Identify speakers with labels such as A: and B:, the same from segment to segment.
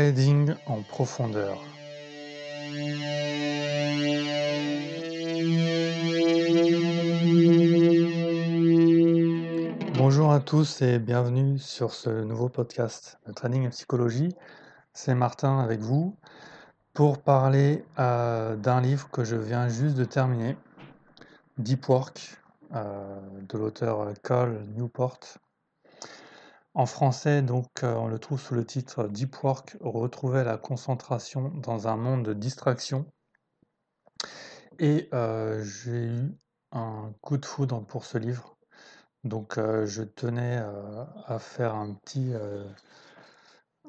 A: Trading en profondeur. Bonjour à tous et bienvenue sur ce nouveau podcast de Trading et Psychologie. C'est Martin avec vous pour parler euh, d'un livre que je viens juste de terminer, Deep Work, euh, de l'auteur Carl Newport. En français, donc, euh, on le trouve sous le titre Deep Work, retrouver la concentration dans un monde de distraction. Et euh, j'ai eu un coup de foudre pour ce livre. Donc, euh, je tenais à faire un petit,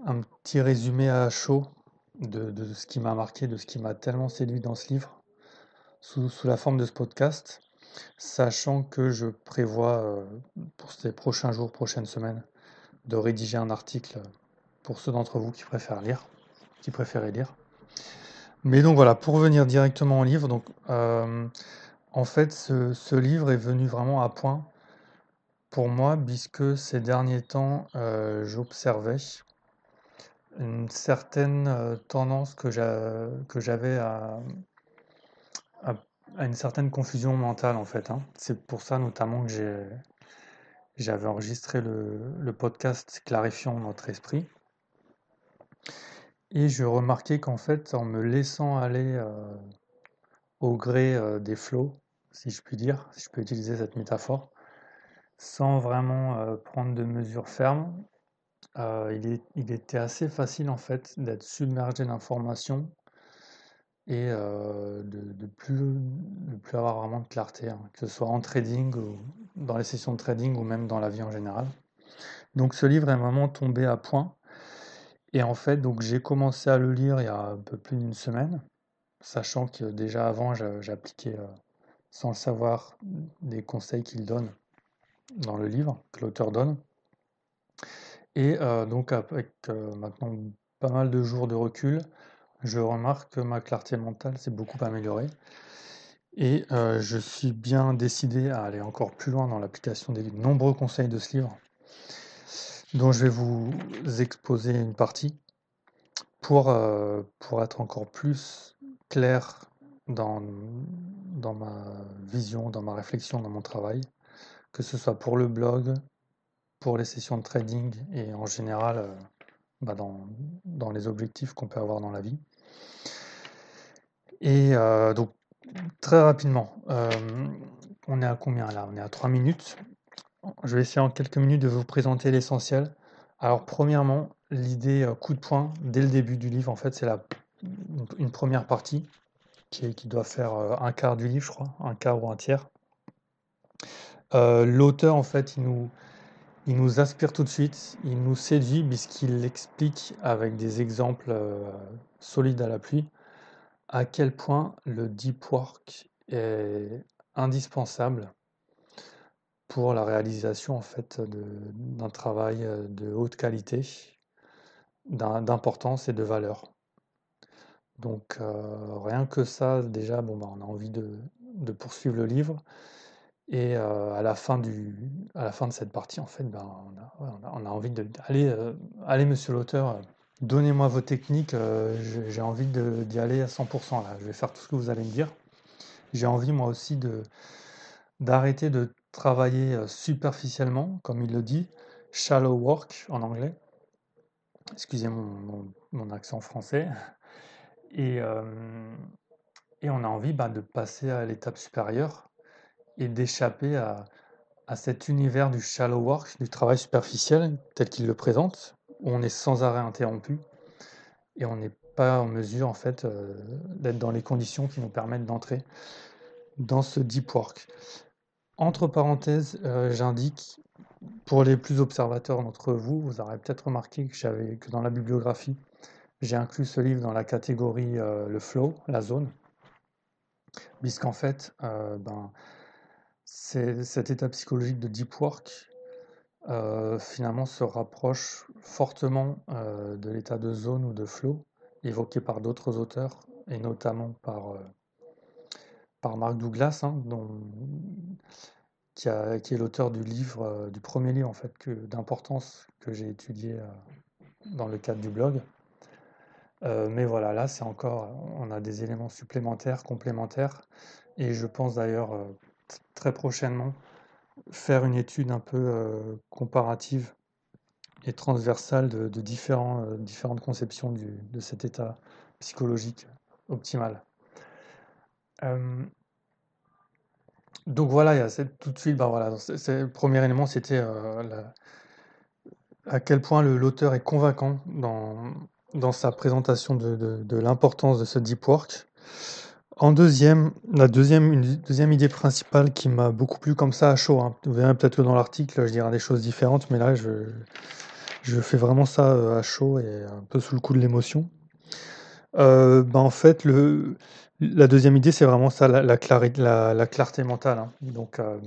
A: un petit résumé à chaud de, ce qui m'a marqué, de ce qui m'a tellement séduit dans ce livre, sous, sous, la forme de ce podcast, sachant que je prévois pour ces prochains jours, prochaines semaines, de rédiger un article pour ceux d'entre vous qui préfèrent lire, qui préféraient lire. Mais donc voilà, pour venir directement au livre, euh, en fait ce, livre est venu vraiment à point pour moi puisque ces derniers temps euh, j'observais une certaine euh, tendance que j'avais à, à, une certaine confusion mentale en fait. Hein. C'est pour ça notamment que j'ai j'avais enregistré le, podcast Clarifiant notre esprit. Et je remarquais qu'en fait, en me laissant aller euh, au gré euh, des flots, si je puis dire, si je peux utiliser cette métaphore, sans vraiment euh, prendre de mesures fermes, il, il, était assez facile en fait d'être submergé d'informations et de, de, plus, avoir vraiment de clarté, hein, que ce soit en trading ou dans les sessions de trading ou même dans la vie en général. Donc ce livre est vraiment tombé à point. Et en fait, donc j'ai commencé à le lire il y a un peu plus d'une semaine, sachant que déjà avant j'appliquais sans le savoir des conseils qu'il donne dans le livre, que l'auteur donne. Et donc avec maintenant pas mal de jours de recul, je remarque que ma clarté mentale s'est beaucoup améliorée. Et euh, je suis bien décidé à aller encore plus loin dans l'application des nombreux conseils de ce livre, dont je vais vous exposer une partie pour, euh, être encore plus clair dans, dans ma vision, dans ma réflexion, dans mon travail, que ce soit pour le blog, pour les sessions de trading et en général euh, bah, dans, les objectifs qu'on peut avoir dans la vie. Et donc Très rapidement, euh, on est à combien là? On est à 3 minutes. Je vais essayer en quelques minutes de vous présenter l'essentiel. Alors premièrement, l'idée, euh, coup de poing dès le début du livre, en fait, c'est une première partie qui qui doit faire, euh, un quart du livre, je crois, un quart ou un tiers. l'auteur, en fait, il nous il nous inspire tout de suite, il nous séduit puisqu'il explique avec des exemples, solides à la pluie à quel point le deep work est indispensable pour la réalisation en fait d'un travail euh, de haute qualité, d'importance et de valeur. Donc euh, rien que ça, déjà, bon, bah, on a envie de, poursuivre le livre. Et euh, à, la fin du, à la fin de cette partie, en fait, ben, on, a, envie de... Allez, allez monsieur l'auteur, Donnez-moi vos techniques, euh, j'ai envie d'y aller à 100% là. Je vais faire tout ce que vous allez me dire. J'ai envie moi aussi d'arrêter de travailler euh, superficiellement, comme il le dit, shallow work en anglais. Excusez mon, accent français. Et, euh, et on a envie bah, de passer à l'étape supérieure et d'échapper à, à cet univers du shallow work, du travail superficiel tel qu'il le présente, où on est sans arrêt interrompu et on n'est pas en mesure en fait euh, d'être dans les conditions qui nous permettent d'entrer dans ce deep work. Entre parenthèses, euh, j'indique pour les plus observateurs d'entre vous, vous aurez peut-être remarqué que j'avais que dans la bibliographie, j'ai inclus ce livre dans la catégorie euh, le flow, la zone, puisqu'en fait, ben, cet état psychologique de deep work euh, finalement se rapproche fortement euh, de l'état de zone ou de flow évoqué par d'autres auteurs et notamment par, euh, par Mark Douglas, hein, qui, est l'auteur du livre, du premier livre en fait d'importance que j'ai étudié dans le cadre du blog, mais voilà, là, c'est encore, on a des éléments supplémentaires, complémentaires. Et je pense d'ailleurs très prochainement faire une étude un peu euh, comparative et transversale de, euh, différentes conceptions de cet état psychologique optimal. Euh, donc voilà, il y a tout de suite, bah le premier élément, c'était à quel point l'auteur est convaincant dans, sa présentation de l'importance de ce deep work. En deuxième, la deuxième, une deuxième idée principale qui m'a beaucoup plu comme ça à chaud, hein. Vous verrez peut-être que dans l'article, je dirai des choses différentes, mais là, je, je fais vraiment ça euh, à chaud et un peu sous le coup de l'émotion. Euh, bah, en fait, le, la deuxième idée, c'est vraiment ça, la, la, clarté mentale. hein. Donc, euh,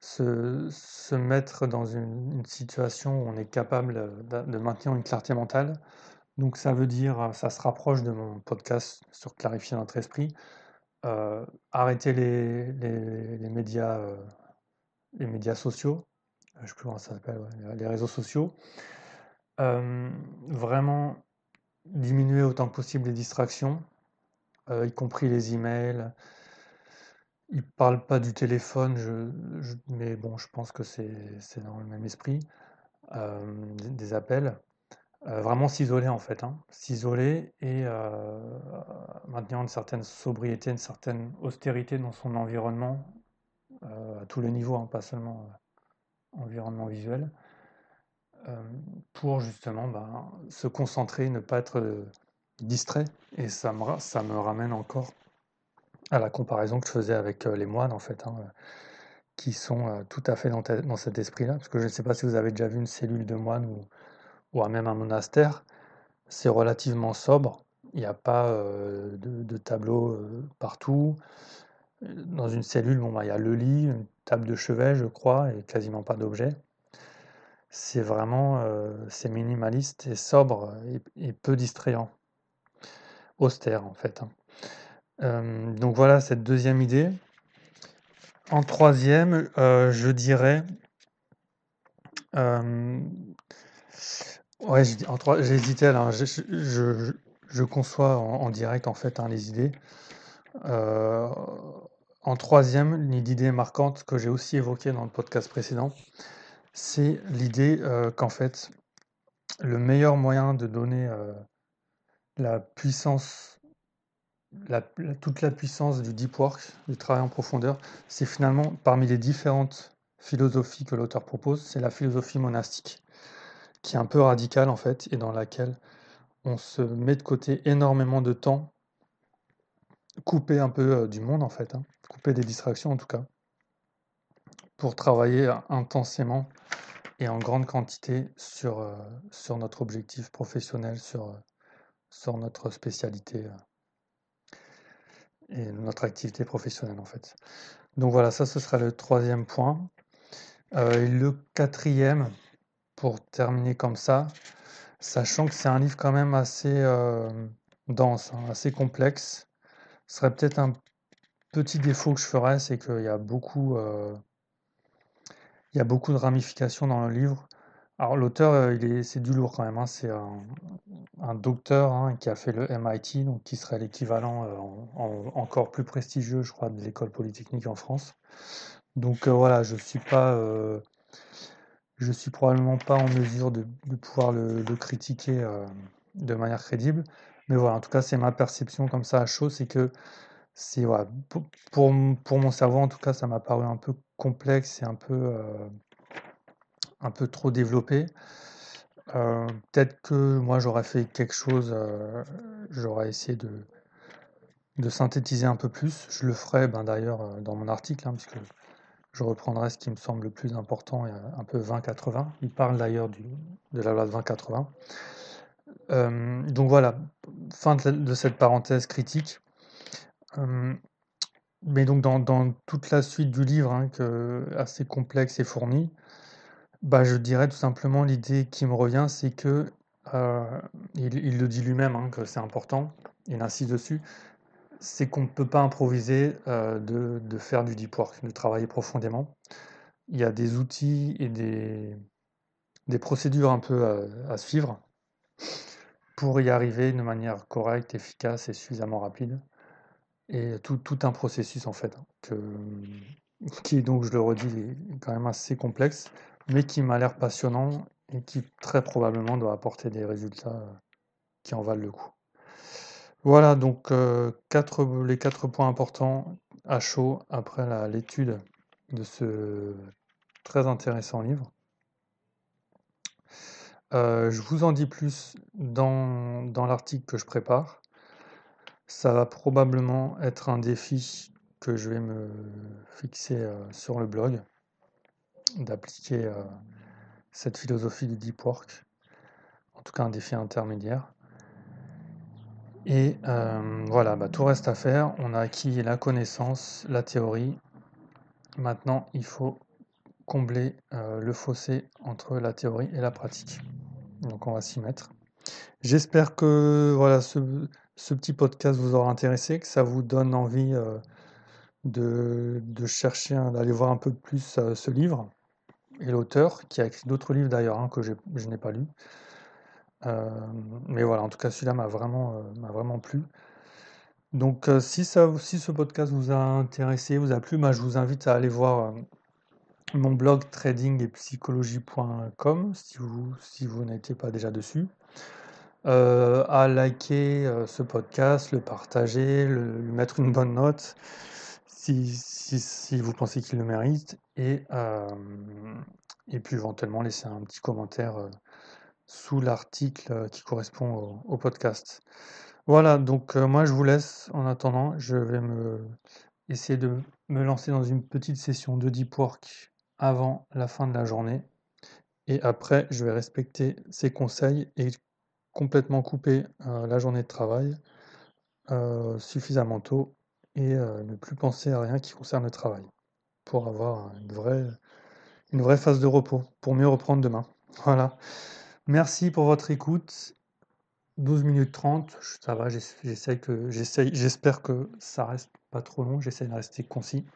A: se, se mettre dans une, situation où on est capable de, de maintenir une clarté mentale. Donc, ça veut dire, euh, ça se rapproche de mon podcast sur clarifier notre esprit. Euh, arrêter les, les, médias, euh, les médias sociaux, je sais plus comment ça s'appelle, les réseaux sociaux. Euh, vraiment diminuer autant que possible les distractions, euh, y compris les emails. Il parle pas du téléphone, mais bon, je pense que c'est dans le même esprit. euh, des appels. Euh, vraiment s'isoler en fait, hein. S'isoler et euh, maintenir une certaine sobriété, une certaine austérité dans son environnement, euh, à tous les niveaux, hein, pas seulement environnement visuel, pour justement ben, se concentrer, ne pas être distrait. Et ça me, ça me ramène encore à la comparaison que je faisais avec les moines, en fait, hein, qui sont tout à fait dans, dans cet esprit-là. Parce que je ne sais pas si vous avez déjà vu une cellule de moine ou, ou même un monastère. C'est relativement sobre. Il n'y a pas euh, de, tableau euh, partout. Dans une cellule, bon, bah, il y a le lit, une table de chevet, je crois, et quasiment pas d'objets. C'est vraiment euh, c'est minimaliste et sobre et, peu distrayant. Austère, en fait. hein. Euh, donc voilà cette deuxième idée. En troisième, euh, je dirais. Ouais, j'ai hésité hein, Je, conçois en, direct en fait hein, les idées. Euh, en troisième, une idée marquante que j'ai aussi évoquée dans le podcast précédent, c'est l'idée euh, qu'en fait, le meilleur moyen de donner euh, la puissance, toute la puissance du deep work, du travail en profondeur, c'est finalement parmi les différentes philosophies que l'auteur propose, c'est la philosophie monastique, qui est un peu radicale en fait, et dans laquelle on se met de côté énormément de temps, coupé un peu euh, du monde en fait, hein, coupé des distractions en tout cas, pour travailler intensément et en grande quantité sur, euh, notre objectif professionnel, sur, euh, notre spécialité euh, et notre activité professionnelle en fait. Donc voilà, ça ce sera le troisième point. Euh, le quatrième, pour terminer comme ça, sachant que c'est un livre quand même assez euh, dense, hein, assez complexe, ce serait peut-être un petit défaut que je ferais, c'est qu'il y a beaucoup, euh, il y a beaucoup de ramifications dans le livre. Alors l'auteur, euh, il est, c'est du lourd quand même. hein, C'est un, docteur hein, qui a fait le MIT, donc qui serait l'équivalent en- en- encore plus prestigieux, je crois, de l'école polytechnique en France. Donc voilà, je suis pas, je suis probablement pas en mesure de, pouvoir le, critiquer euh, de manière crédible. Mais voilà, en tout cas, c'est ma perception comme ça à chaud, c'est que c'est voilà, pour, pour, mon cerveau, en tout cas, ça m'a paru un peu complexe et un peu, euh, un peu trop développé. Euh, peut-être que moi j'aurais fait quelque chose, j'aurais essayé de, de synthétiser un peu plus. Je le ferai ben, d'ailleurs dans mon article, hein, je reprendrai ce qui me semble le plus important, un peu 20-80. Il parle d'ailleurs de la loi de 20-80. Euh, donc voilà, fin de, cette parenthèse critique. Euh, mais donc dans, toute la suite du livre, hein, assez complexe et fourni, bah, je dirais tout simplement l'idée qui me revient, c'est que, euh, il, il le dit lui-même, hein, que c'est important, il insiste dessus, c'est qu'on ne peut pas improviser euh, de, faire du deep work, de travailler profondément. Il y a des outils et des, des procédures un peu à, suivre pour y arriver de manière correcte, efficace et suffisamment rapide. Et tout, tout un processus en fait, que, qui donc je le redis est quand même assez complexe, mais qui m'a l'air passionnant et qui très probablement doit apporter des résultats euh, qui en valent le coup. Voilà donc les quatre points importants à chaud après l'étude de ce très intéressant livre. Je vous en dis plus dans, l'article que je prépare. Ça va probablement être un défi que je vais me fixer sur le blog, d'appliquer cette philosophie du deep work, en tout cas un défi intermédiaire. Et euh, voilà, bah, tout reste à faire. On a acquis la connaissance, la théorie. Maintenant, il faut combler le fossé entre la théorie et la pratique. Donc on va s'y mettre. J'espère que voilà, ce, petit podcast vous aura intéressé, que ça vous donne envie de, chercher, d'aller voir un peu plus euh, ce livre et l'auteur, qui a écrit d'autres livres d'ailleurs hein, que je n'ai pas lu. Euh, mais voilà, en tout cas, celui-là m'a vraiment, euh, vraiment plu. Donc, si, ça, si ce podcast vous a intéressé, vous a plu, bah, je vous invite à aller voir mon blog trading et si vous, si vous n'étiez pas déjà dessus. à liker ce podcast, le partager, lui mettre une bonne note si, vous pensez qu'il le mérite, et, euh, et puis éventuellement laisser un petit commentaire euh, sous l'article euh, qui correspond au, podcast. Voilà, donc moi je vous laisse en attendant, je vais me essayer de me lancer dans une petite session de deep work avant la fin de la journée. Et après, je vais respecter ces conseils et complètement couper la journée de travail suffisamment tôt et euh, ne plus penser à rien qui concerne le travail, pour avoir une vraie phase de repos, pour mieux reprendre demain. Voilà. Merci pour votre écoute. 12 minutes 30, ça va, j'essaie que j'espère que ça reste pas trop long, j'essaie de rester concis.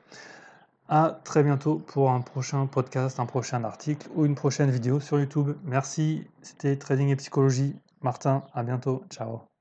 A: À très bientôt pour un prochain podcast, un prochain article ou une prochaine vidéo sur YouTube. Merci, c'était Trading et Psychologie. Martin, à bientôt. Ciao.